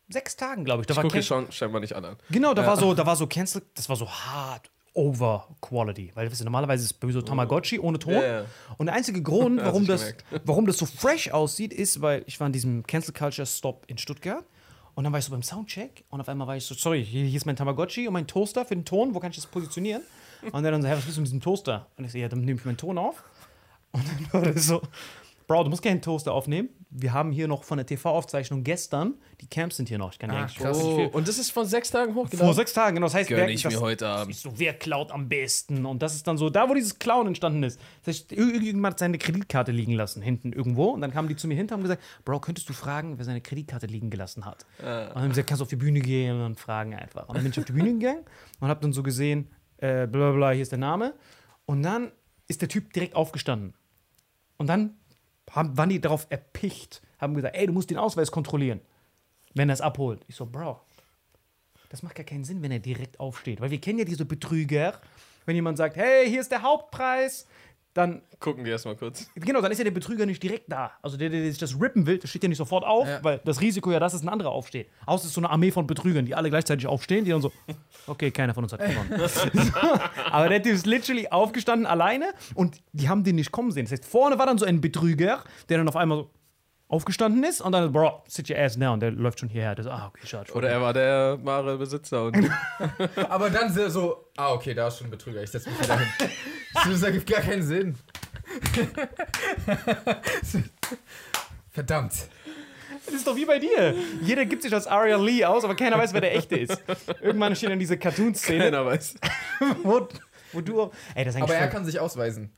sechs Tagen, glaube ich. Da Ich gucke schon scheinbar nicht alle an. Genau, da war so, da war so Cancel, das war so hart, over Quality. Weil das ist, normalerweise ist es so Tamagotchi ohne Ton. Ja. Und der einzige Grund, warum du das, warum das so fresh aussieht, ist, weil ich war in diesem Cancel Culture Stop in Stuttgart. Und dann war ich so beim Soundcheck und auf einmal war ich so, sorry, hier, hier ist mein Tamagotchi und mein Toaster für den Ton, wo kann ich das positionieren? Und der dann so, hey, was willst du mit diesem Toaster? Und ich so, ja, dann nehme ich meinen Ton auf. Und dann war das so, Bro, du musst keinen Toaster aufnehmen. Wir haben hier noch von der TV-Aufzeichnung gestern, die Camps sind hier noch. Ich kann dir Ah, eigentlich krass. nicht Oh, und das ist von sechs Tagen Vor hochgeladen? sechs Tagen, genau. Das heißt, wer, ich das, mir heute Abend. so, wer klaut am besten? Und das ist dann so, da wo dieses Klauen entstanden ist. Das heißt, ir- irgendjemand hat seine Kreditkarte liegen lassen, hinten irgendwo. Und dann kamen die zu mir hinter und haben gesagt, Bro, könntest du fragen, wer seine Kreditkarte liegen gelassen hat? Und dann haben sie gesagt, kannst du auf die Bühne gehen und fragen einfach. Und dann bin ich auf die Bühne gegangen und habe dann so gesehen, äh, bla bla bla, hier ist der Name. Und dann ist der Typ direkt aufgestanden. Und dann haben, waren die darauf erpicht, haben gesagt, ey, du musst den Ausweis kontrollieren, wenn er es abholt. Ich so, Bro, das macht gar keinen Sinn, wenn er direkt aufsteht. Weil wir kennen ja diese Betrüger. Wenn jemand sagt, hey, hier ist der Hauptpreis, dann, Gucken wir erstmal kurz. genau, dann ist ja der Betrüger nicht direkt da. Also der, der sich das rippen will, der steht ja nicht sofort auf, Ja. weil das Risiko ja, dass es ein anderer aufsteht. Außer es ist so eine Armee von Betrügern, die alle gleichzeitig aufstehen, die dann so, okay, keiner von uns hat gewonnen. Aber der Typ ist literally aufgestanden alleine und die haben den nicht kommen sehen. Das heißt, vorne war dann so ein Betrüger, der dann auf einmal so aufgestanden ist und dann, bro, sit your ass down, der läuft schon hierher. Der so, ah, okay, schade. Oder er war der wahre Besitzer. Und Aber dann so- so, ah, okay, da ist schon ein Betrüger, ich setze mich wieder hin. Das ergibt gar keinen Sinn. Verdammt. Das ist doch wie bei dir. Jeder gibt sich als Aria Lee aus, aber keiner weiß, wer der echte ist. Irgendwann steht dann diese Cartoon-Szene, keiner weiß. wo, wo du. auch- Ey, das ist Aber er voll, kann sich ausweisen.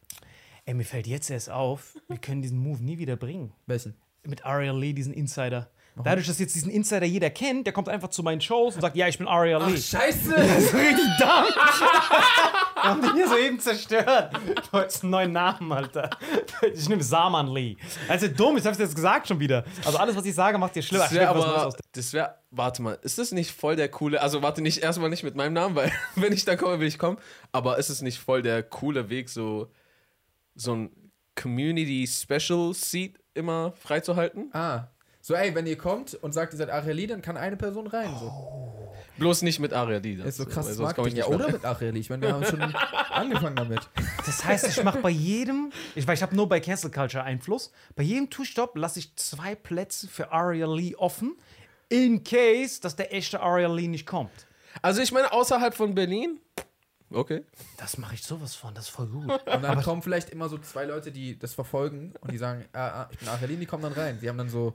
Ey, mir fällt jetzt erst auf, wir können diesen Move nie wieder bringen. Welchen? Mit Aria Lee, diesen Insider. Dadurch, dass jetzt diesen Insider jeder kennt, der kommt einfach zu meinen Shows und sagt, ja, ich bin Aria Lee. Scheiße! Das ist richtig dumm. Wir haben den hier soeben zerstört. Du hast einen neuen Namen, Alter. Ich nehme Saman Lee. Also dumm, ich hab's jetzt gesagt schon wieder. Also alles, was ich sage, macht dir schlimmer. Das wäre aber, das wäre, warte mal, ist das nicht voll der coole, also warte nicht erstmal nicht mit meinem Namen, weil wenn ich da komme, will ich kommen, aber ist es nicht voll der coole Weg, so, so ein Community Special Seat immer freizuhalten? Ah. So, ey, wenn ihr kommt und sagt, ihr seid Areli, dann kann eine Person rein. So. Bloß nicht mit Aria D. ist so sonst komm Marketing. Ja, oder mit Areli. Ich meine, wir haben schon angefangen damit. Das heißt, ich mache bei jedem, ich, weil ich habe nur bei Cancel Culture Einfluss, bei jedem Two-Stop lasse ich zwei Plätze für Aria Lee offen, in case, dass der echte Aria Lee nicht kommt. Also ich meine, außerhalb von Berlin, okay. Das mache ich sowas von, das ist voll gut. Und dann kommen vielleicht immer so zwei Leute, die das verfolgen und die sagen, ah, ah, ich bin Areli, die kommen dann rein. Die haben dann so,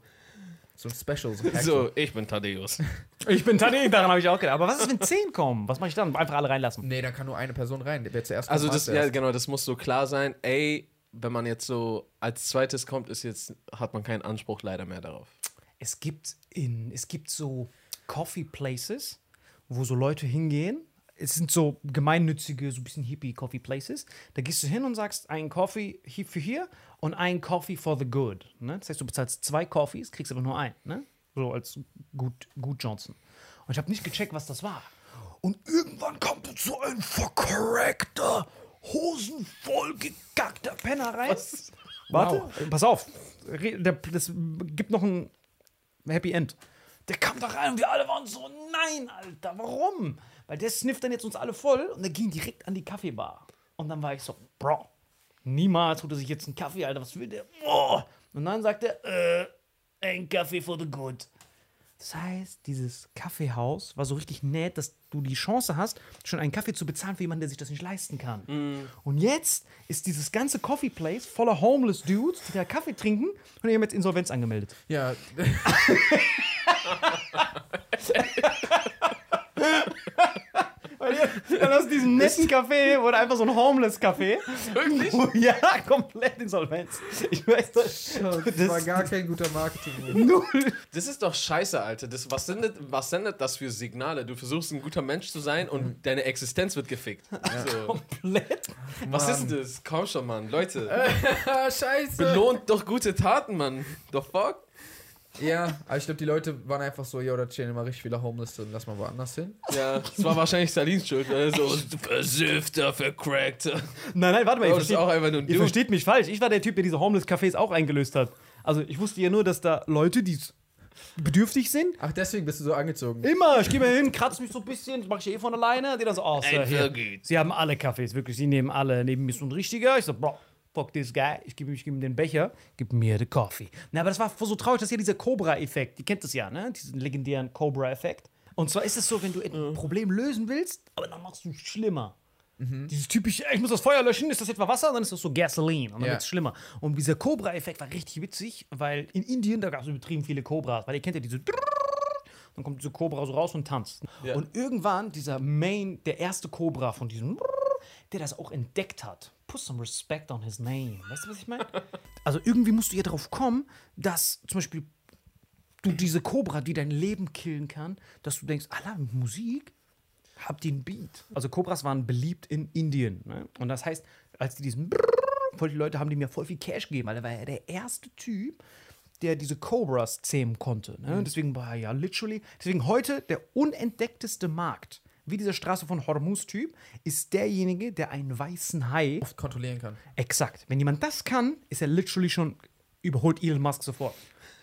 so ein Special. So, ein. So, ich bin Thaddeus. Ich bin Tani, daran habe ich auch gedacht. Aber was ist, wenn 10 kommen? Was mache ich dann? Einfach alle reinlassen. Nee, dann kann nur eine Person rein. Wer zuerst Also kommt, das, macht ja genau, das muss so klar sein, ey, wenn man jetzt so als zweites kommt, ist jetzt, hat man keinen Anspruch leider mehr darauf. Es gibt, in, es gibt so Coffee Places, wo so Leute hingehen. Es sind so gemeinnützige, so ein bisschen hippie Coffee Places. Da gehst du hin und sagst, ein Coffee hier für hier und ein Coffee for the good. Ne? Das heißt, du bezahlst zwei Coffees, kriegst aber nur einen. Ne? So als gut, gut Johnson. Und ich habe nicht gecheckt, was das war. Und irgendwann kommt so ein verkorrekter, hosenvoll gegackter Penner rein. Warte, pass auf. Das gibt noch ein Happy End. Der kam da rein und wir alle waren so, nein, Alter, warum? Weil der snifft dann jetzt uns alle voll und der ging direkt an die Kaffeebar. Und dann war ich so, Bro, niemals holt er sich jetzt einen Kaffee, Alter, was will der? Boah. Und dann sagt er, äh, ein Kaffee for the good. Das heißt, dieses Kaffeehaus war so richtig nett, dass du die Chance hast, schon einen Kaffee zu bezahlen für jemanden, der sich das nicht leisten kann. Und jetzt ist dieses ganze Coffee Place voller homeless Dudes, die da Kaffee trinken und die haben jetzt Insolvenz angemeldet. Ja, Weil ihr- dann aus diesem netten Café wurde einfach so ein Homeless-Café. Wirklich? Ja, komplett Insolvenz. Ich weiß das. das war gar kein guter Marketing. null. Das ist doch scheiße, Alter. Das, was, sendet, was sendet das für Signale? Du versuchst ein guter Mensch zu sein und deine Existenz wird gefickt. So. Komplett. Was ist denn das? Komm schon, Mann. Leute, Ah, scheiße. belohnt doch gute Taten, Mann. The fuck? Ja, aber ich glaube, die Leute waren einfach so, ja, da chillen immer richtig viele Homeless drin, lass mal woanders hin. Ja, das war wahrscheinlich Salins Schuld. Also, versüffter, vercrackter. Nein, nein, warte mal. Ihr, Oh, das ist versteht, auch einfach nur ein ihr versteht mich falsch. Ich war der Typ, der diese Homeless-Cafés auch eingelöst hat. Also, ich wusste ja nur, dass da Leute, die bedürftig sind. Ach, deswegen bist du so angezogen. Immer, ich gehe mal hin, kratze mich so ein bisschen, das mache ich eh von alleine. Die dann so, oh, Sir, hier. Sie haben alle Kaffees, wirklich. Sie nehmen alle. Neben mir ist so ein richtiger. Ich so, bro, fuck this guy. Ich gebe geb ihm den Becher, gib mir den Coffee. Na, aber das war so traurig, das ist ja dieser Cobra-Effekt. Ihr kennt das ja, ne? Diesen legendären Cobra-Effekt. Und zwar ist es so, wenn du ein Problem lösen willst, aber dann machst du es schlimmer. Dieses typische, ich muss das Feuer löschen, ist das etwa Wasser? Dann ist das so Gasoline und dann Ja. wird es schlimmer. Und dieser Cobra-Effekt war richtig witzig, weil in Indien, da gab es übertrieben viele Cobras, weil ihr kennt ja diese dann kommt diese Cobra so raus und tanzt. Ja. Und irgendwann dieser Main, der erste Cobra von diesem, der das auch entdeckt hat. Put some respect on his name. Weißt du, was ich meine? Also irgendwie musst du ja darauf kommen, dass zum Beispiel du diese Cobra, die dein Leben killen kann, dass du denkst, Allah, Musik habt ihr einen Beat. Also Cobras waren beliebt in Indien. Ne? Und das heißt, als die diesen voll die Leute haben die mir voll viel Cash gegeben, weil er war ja der erste Typ, der diese Cobras zähmen konnte. Ne? Deswegen war er ja literally, deswegen heute der unentdeckteste Markt, wie dieser Straße von Hormuz-Typ, ist derjenige, der einen weißen Hai Oft kontrollieren kann. Exakt. Wenn jemand das kann, ist er literally schon überholt Elon Musk sofort.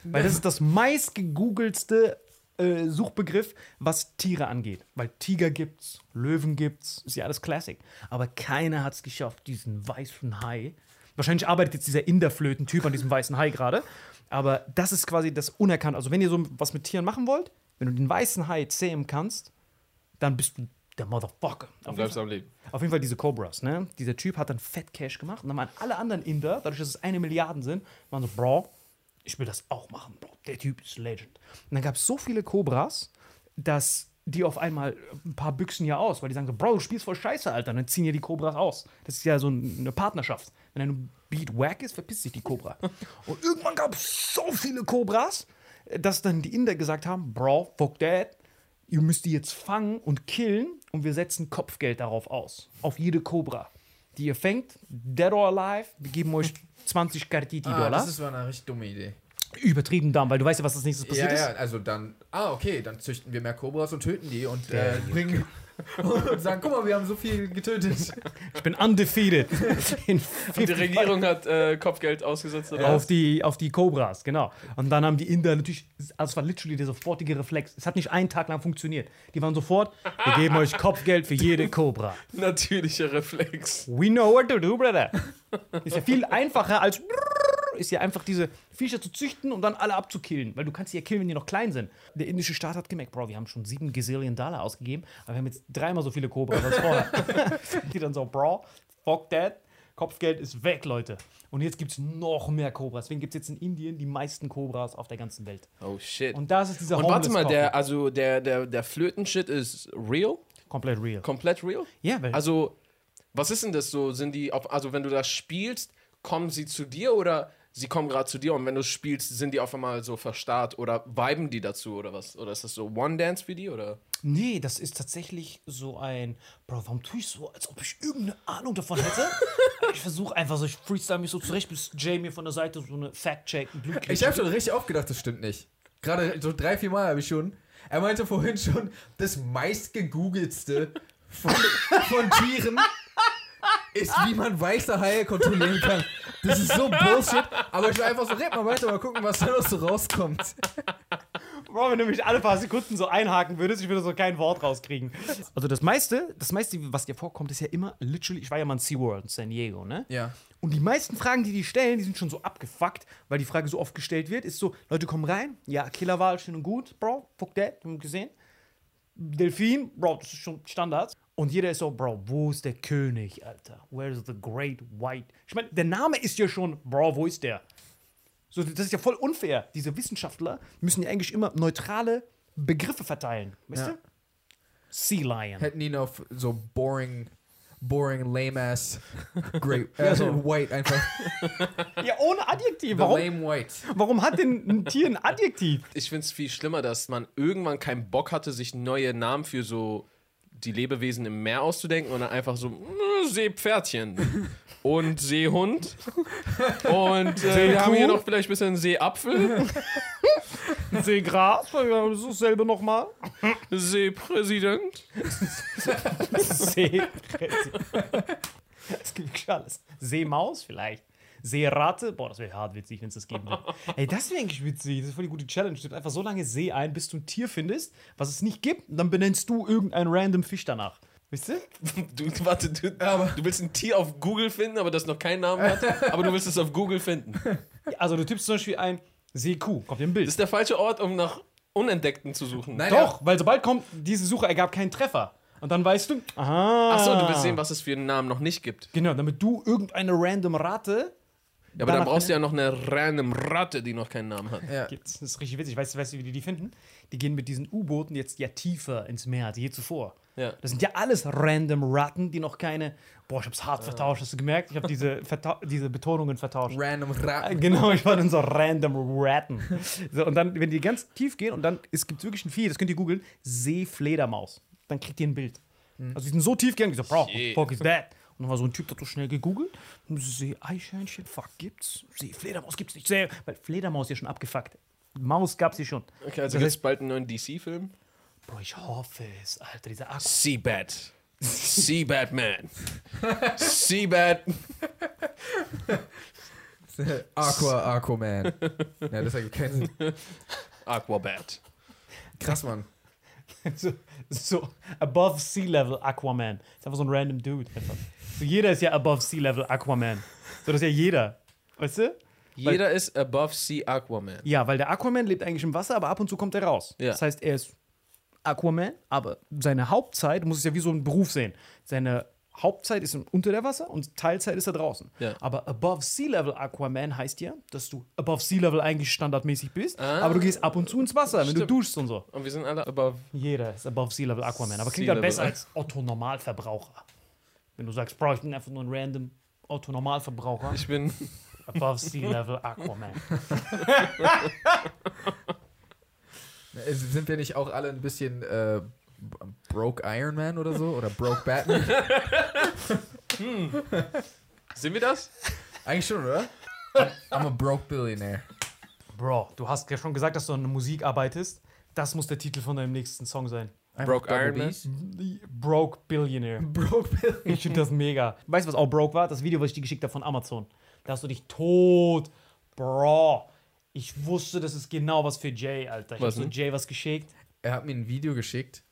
Weil das ist das meistgegoogelste äh, Suchbegriff, was Tiere angeht. Weil Tiger gibt's, Löwen gibt's, ist ja alles Classic. Aber keiner hat es geschafft, diesen weißen Hai. Wahrscheinlich arbeitet jetzt dieser Inderflöten-Typ an diesem weißen Hai gerade. Aber das ist quasi das Unerkannt. Also, wenn ihr so was mit Tieren machen wollt, wenn du den weißen Hai zähmen kannst, dann bist du der Motherfucker. Auf bleibst am Leben. auf jeden Fall diese Cobras, ne? Dieser Typ hat dann Fett Cash gemacht und dann waren alle anderen Inder, dadurch, dass es eine Milliarde sind, waren so, Bro, ich will das auch machen, Bro. Der Typ ist Legend. Und dann gab es so viele Cobras, dass die auf einmal ein paar büchsen ja aus, weil die sagen so, Bro, du spielst voll scheiße, Alter. Und dann ziehen ja die Cobras aus. Das ist ja so eine Partnerschaft. Wenn ein Beat wack ist, verpisst sich die Cobra. und irgendwann gab es so viele Cobras, dass dann die Inder gesagt haben, Bro, fuck that. Ihr müsst die jetzt fangen und killen und wir setzen Kopfgeld darauf aus. Auf jede Cobra, die ihr fängt, dead or alive. Wir geben euch 20 Kartiti Ah, das ist eine richtig dumme Idee. Übertrieben dumm, weil du weißt ja, was als nächstes Ja, passiert ja, ist. also dann, ah, okay, dann züchten wir mehr Cobras und töten die und äh, bringen und sagen, guck mal, wir haben so viel getötet. Ich bin undefeated. In Die Regierung hat äh, Kopfgeld ausgesetzt oder auf was? die, auf die Cobras, genau. Und dann haben die Inder natürlich, also es war literally der sofortige Reflex. Es hat nicht einen Tag lang funktioniert. Die waren sofort, wir geben euch Kopfgeld für jede Cobra. Natürlicher Reflex. We know what to do, brother. Ist ja viel einfacher als ist ja einfach diese Viecher zu züchten und dann alle abzukillen. Weil du kannst sie ja killen, wenn die noch klein sind. Der indische Staat hat gemerkt, Bro, wir haben schon sieben Gazillion Dollar ausgegeben, aber wir haben jetzt dreimal so viele Cobras als vorher. die dann so, Bro, fuck that. Kopfgeld ist weg, Leute. Und jetzt gibt es noch mehr Cobras. Deswegen gibt es jetzt in Indien die meisten Cobras auf der ganzen Welt. Oh shit. Und das ist dieser Und warte mal, der, also der, der, der Flöten-Shit ist real? Komplett real. Komplett real? Ja, weil Also, was ist denn das so? Sind die, auf, also wenn du das spielst, kommen sie zu dir oder sie kommen gerade zu dir und wenn du spielst, sind die auf einmal so verstarrt oder viben die dazu oder was? Oder ist das so One-Dance für die oder? Nee, das ist tatsächlich so ein. Bro, warum tue ich so, als ob ich irgendeine Ahnung davon hätte? ich versuche einfach so, ich freestyle mich so zurecht, bis Jay mir von der Seite so eine Fact-Check, ein Blut Ich habe schon richtig oft gedacht, das stimmt nicht. Gerade so drei, vier Mal habe ich schon. Er meinte vorhin schon, das meistgegoogelste von, von Tieren ist, wie man weiße Haie kontrollieren kann. Das ist so Bullshit. Aber ich will einfach so, red mal weiter, mal gucken, was da noch so rauskommt. Bro, wenn du mich alle paar Sekunden so einhaken würdest, ich würde so kein Wort rauskriegen. Also das meiste, das meiste, was dir vorkommt, ist ja immer literally, ich war ja mal in SeaWorld in San Diego, ne? Ja. Und die meisten Fragen, die die stellen, die sind schon so abgefuckt, weil die Frage so oft gestellt wird, ist so, Leute kommen rein, ja, Killerwahl, schön und gut, Bro, fuck that, haben wir gesehen. Delfin, Bro, das ist schon Standard. Und jeder ist so, Bro, wo ist der König, Alter? Where's the great white? Ich meine, der Name ist ja schon, Bro, wo ist der? So, das ist ja voll unfair. Diese Wissenschaftler müssen ja eigentlich immer neutrale Begriffe verteilen. Weißt Ja. du? Sea Lion. Hätten ihn auf so boring, boring, lame ass, great, äh, Ja, so. white einfach. Ja, ohne Adjektiv. The Warum, lame white. warum hat denn ein Tier ein Adjektiv? Ich finde es viel schlimmer, dass man irgendwann keinen Bock hatte, sich neue Namen für so die Lebewesen im Meer auszudenken und dann einfach so äh, Seepferdchen und Seehund und äh, wir haben hier noch vielleicht ein bisschen Seeapfel, Seegras, ist dasselbe nochmal. Seepräsident. Seepräsident. Es gibt wirklich alles. Seemaus vielleicht. Seerate. Boah, das wäre hart witzig, wenn es das geben würde. Ey, das wäre eigentlich witzig. Das ist voll die gute Challenge. Du gibst einfach so lange See ein, bis du ein Tier findest, was es nicht gibt, und dann benennst du irgendeinen random Fisch danach. Weißt du? Du, warte, du, du willst ein Tier auf Google finden, aber das noch keinen Namen hat, aber du willst es auf Google finden. Also du tippst zum Beispiel ein Seekuh, kommt dir ein Bild. Das ist der falsche Ort, um nach Unentdeckten zu suchen. Nein, Doch, weil sobald kommt, diese Suche ergab keinen Treffer. Und dann weißt du, aha. Achso, du willst sehen, was es für einen Namen noch nicht gibt. Genau, damit du irgendeine random Rate Ja, aber dann Danach- brauchst du ja noch eine random Ratte, die noch keinen Namen hat. Ja. gibt's. Das ist richtig witzig. Weißt du, weißt du, wie die die finden? Die gehen mit diesen U-Booten jetzt ja tiefer ins Meer als je zuvor. Ja. Das sind ja alles random Ratten, die noch keine. Boah, ich hab's hart vertauscht, hast du gemerkt? Ich habe diese, Verta- diese Betonungen vertauscht. Random Äh, Ratten. Genau, ich war dann so random Ratten. So, und dann, wenn die ganz tief gehen und dann, es gibt wirklich ein Vieh, das könnt ihr googeln, Seefledermaus. Dann kriegt ihr ein Bild. Also die sind so tief gegangen, ich so, bro, what the fuck is that? Und dann war so ein Typ, der hat so schnell gegoogelt. Seeeichhörnchen, fuck, gibt's? Seefledermaus gibt's nicht. See Weil Fledermaus ist ja schon abgefuckt. Maus gab's hier schon. Okay, also Das es bald einen neuen DC-Film? Bro, ich hoffe es, Alter, dieser Akku. Seabat. Seabat Man. Seabat. Aqua, Aquaman. Ja, das ergibt keinen Sinn. Aquabat. Krass, Mann. so, so above sea level Aquaman. Ist einfach so ein random Dude. Einfach. So jeder ist ja above sea level Aquaman. So das ist ja jeder. Weißt du? Jeder ist above sea Aquaman. Ja, weil der Aquaman lebt eigentlich im Wasser, aber ab und zu kommt er raus. Ja. Das heißt, er ist Aquaman, aber seine Hauptzeit, du musst es ja wie so ein Beruf sehen. Seine Hauptzeit ist unter der Wasser und Teilzeit ist er draußen. Ja. Aber above sea level Aquaman heißt ja, dass du above sea level eigentlich standardmäßig bist, Ah. aber du gehst ab und zu ins Wasser, wenn du Stimmt. duschst und so. Und wir sind alle above. Jeder ist above sea level Aquaman, aber klingt dann besser Level. als Otto Normalverbraucher. Wenn du sagst, Bro, ich bin einfach nur ein random Otto Normalverbraucher, Ich bin. above sea level Aquaman. Äh, Sind wir nicht auch alle ein bisschen äh, Broke Iron Man oder so? Oder Broke Batman? Sind wir das? Eigentlich schon, oder? I'm a broke billionaire. Bro, du hast ja schon gesagt, dass du an der Musik arbeitest. Das muss der Titel von deinem nächsten Song sein. Einfach Broke Double Iron Man? Broke Billionaire. Broke Billionaire. Ich finde das mega. Weißt du, was auch broke war? Das Video, was ich dir geschickt habe von Amazon. Da hast du dich tot. Bro. Ich wusste, das ist genau was für Jay, Alter. Ich Was hab so? Jay was geschickt. Er hat mir ein Video geschickt.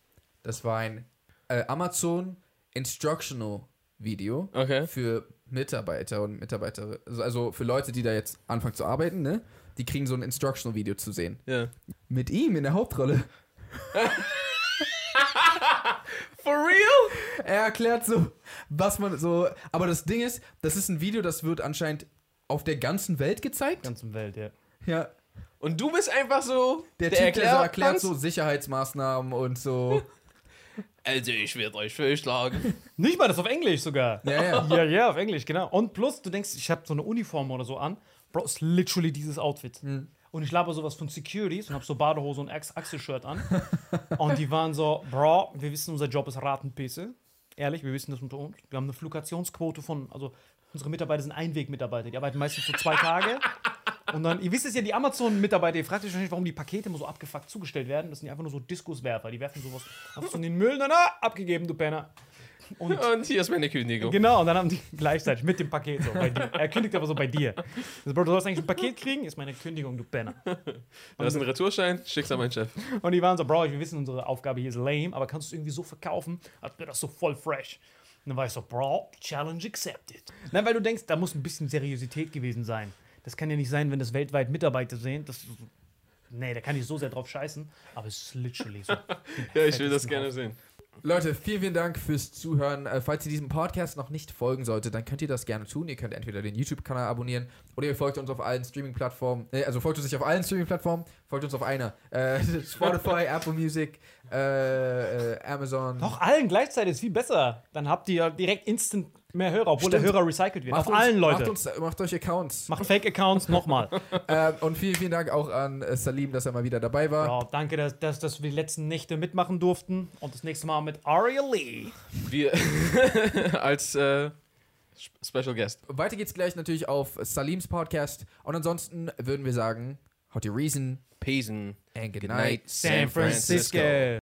Das war ein äh, Amazon Instructional Video Okay. für Mitarbeiter und Mitarbeiterinnen. Also- Also für Leute, die da jetzt anfangen zu arbeiten, ne? Die kriegen so ein Instructional Video zu sehen. Ja. Mit ihm in der Hauptrolle. For real? Er erklärt so, was man so. Aber das Ding ist, das ist ein Video, das wird anscheinend auf der ganzen Welt gezeigt. Ganzen Welt, ja. Ja. Und du bist einfach so. Der, Typ, der so erklärt so Sicherheitsmaßnahmen und so. Also, ich werde euch vorschlagen. Nicht mal, das auf Englisch sogar. Ja, ja. Ja, ja, auf Englisch, genau. Und plus, du denkst, ich habe so eine Uniform oder so an. Bro, ist literally dieses Outfit. Und ich laber sowas von Securities und hab so Badehose und Ax- Achselshirt an. und die waren so, Bro, wir wissen, unser Job ist Ratenpisse. Ehrlich, wir wissen das unter uns. Wir haben eine Fluktuationsquote von, also unsere Mitarbeiter sind Einwegmitarbeiter. Die arbeiten meistens so zwei Tage. Und dann, ihr wisst es ja, die Amazon-Mitarbeiter, ihr fragt euch wahrscheinlich, warum die Pakete immer so abgefuckt zugestellt werden. Das sind einfach nur so Diskuswerfer. Die werfen sowas einfach so in den Müll. Na, na, abgegeben, du Penner. Und Und hier ist meine Kündigung. Genau, und dann haben die gleichzeitig mit dem Paket so bei dir. Er kündigt aber so bei dir. Also, Bro, du sollst eigentlich ein Paket kriegen, ist meine Kündigung, du Penner. Da ist ein Retourschein, schick's an meinen Chef. Und die waren so, Bro, wir wissen, unsere Aufgabe hier ist lame, aber kannst du es irgendwie so verkaufen, als wäre das so voll fresh. Und dann war ich so, Bro, Challenge accepted. Nein, weil du denkst, da muss ein bisschen Seriosität gewesen sein. Das kann ja nicht sein, wenn das weltweit Mitarbeiter sehen. Das, nee, da kann ich so sehr drauf scheißen, aber es ist literally so. Ja, ich will das gerne sehen. Leute, vielen, vielen Dank fürs Zuhören. Äh, falls ihr diesem Podcast noch nicht folgen solltet, dann könnt ihr das gerne tun. Ihr könnt entweder den YouTube-Kanal abonnieren oder ihr folgt uns auf allen Streaming-Plattformen. Äh, also folgt uns nicht auf allen Streaming-Plattformen, folgt uns auf einer. Äh, Spotify, Apple Music, äh, äh, Amazon. Doch, allen gleichzeitig ist viel besser. Dann habt ihr direkt instant mehr Hörer, obwohl Stimmt. der Hörer recycelt wird. Macht Auf uns, allen, Leute. Macht, uns, macht euch Accounts. Macht Fake-Accounts nochmal. Ähm, und vielen, vielen Dank auch an äh, Salim, dass er mal wieder dabei war. Ja, danke, dass, dass, dass wir die letzten Nächte mitmachen durften. Und das nächste Mal mit Aria Lee. Wir als äh, Special Guest. Weiter geht's gleich natürlich auf Salims Podcast. Und ansonsten würden wir sagen, how to reason Pesen. and good Good night. night, San Francisco.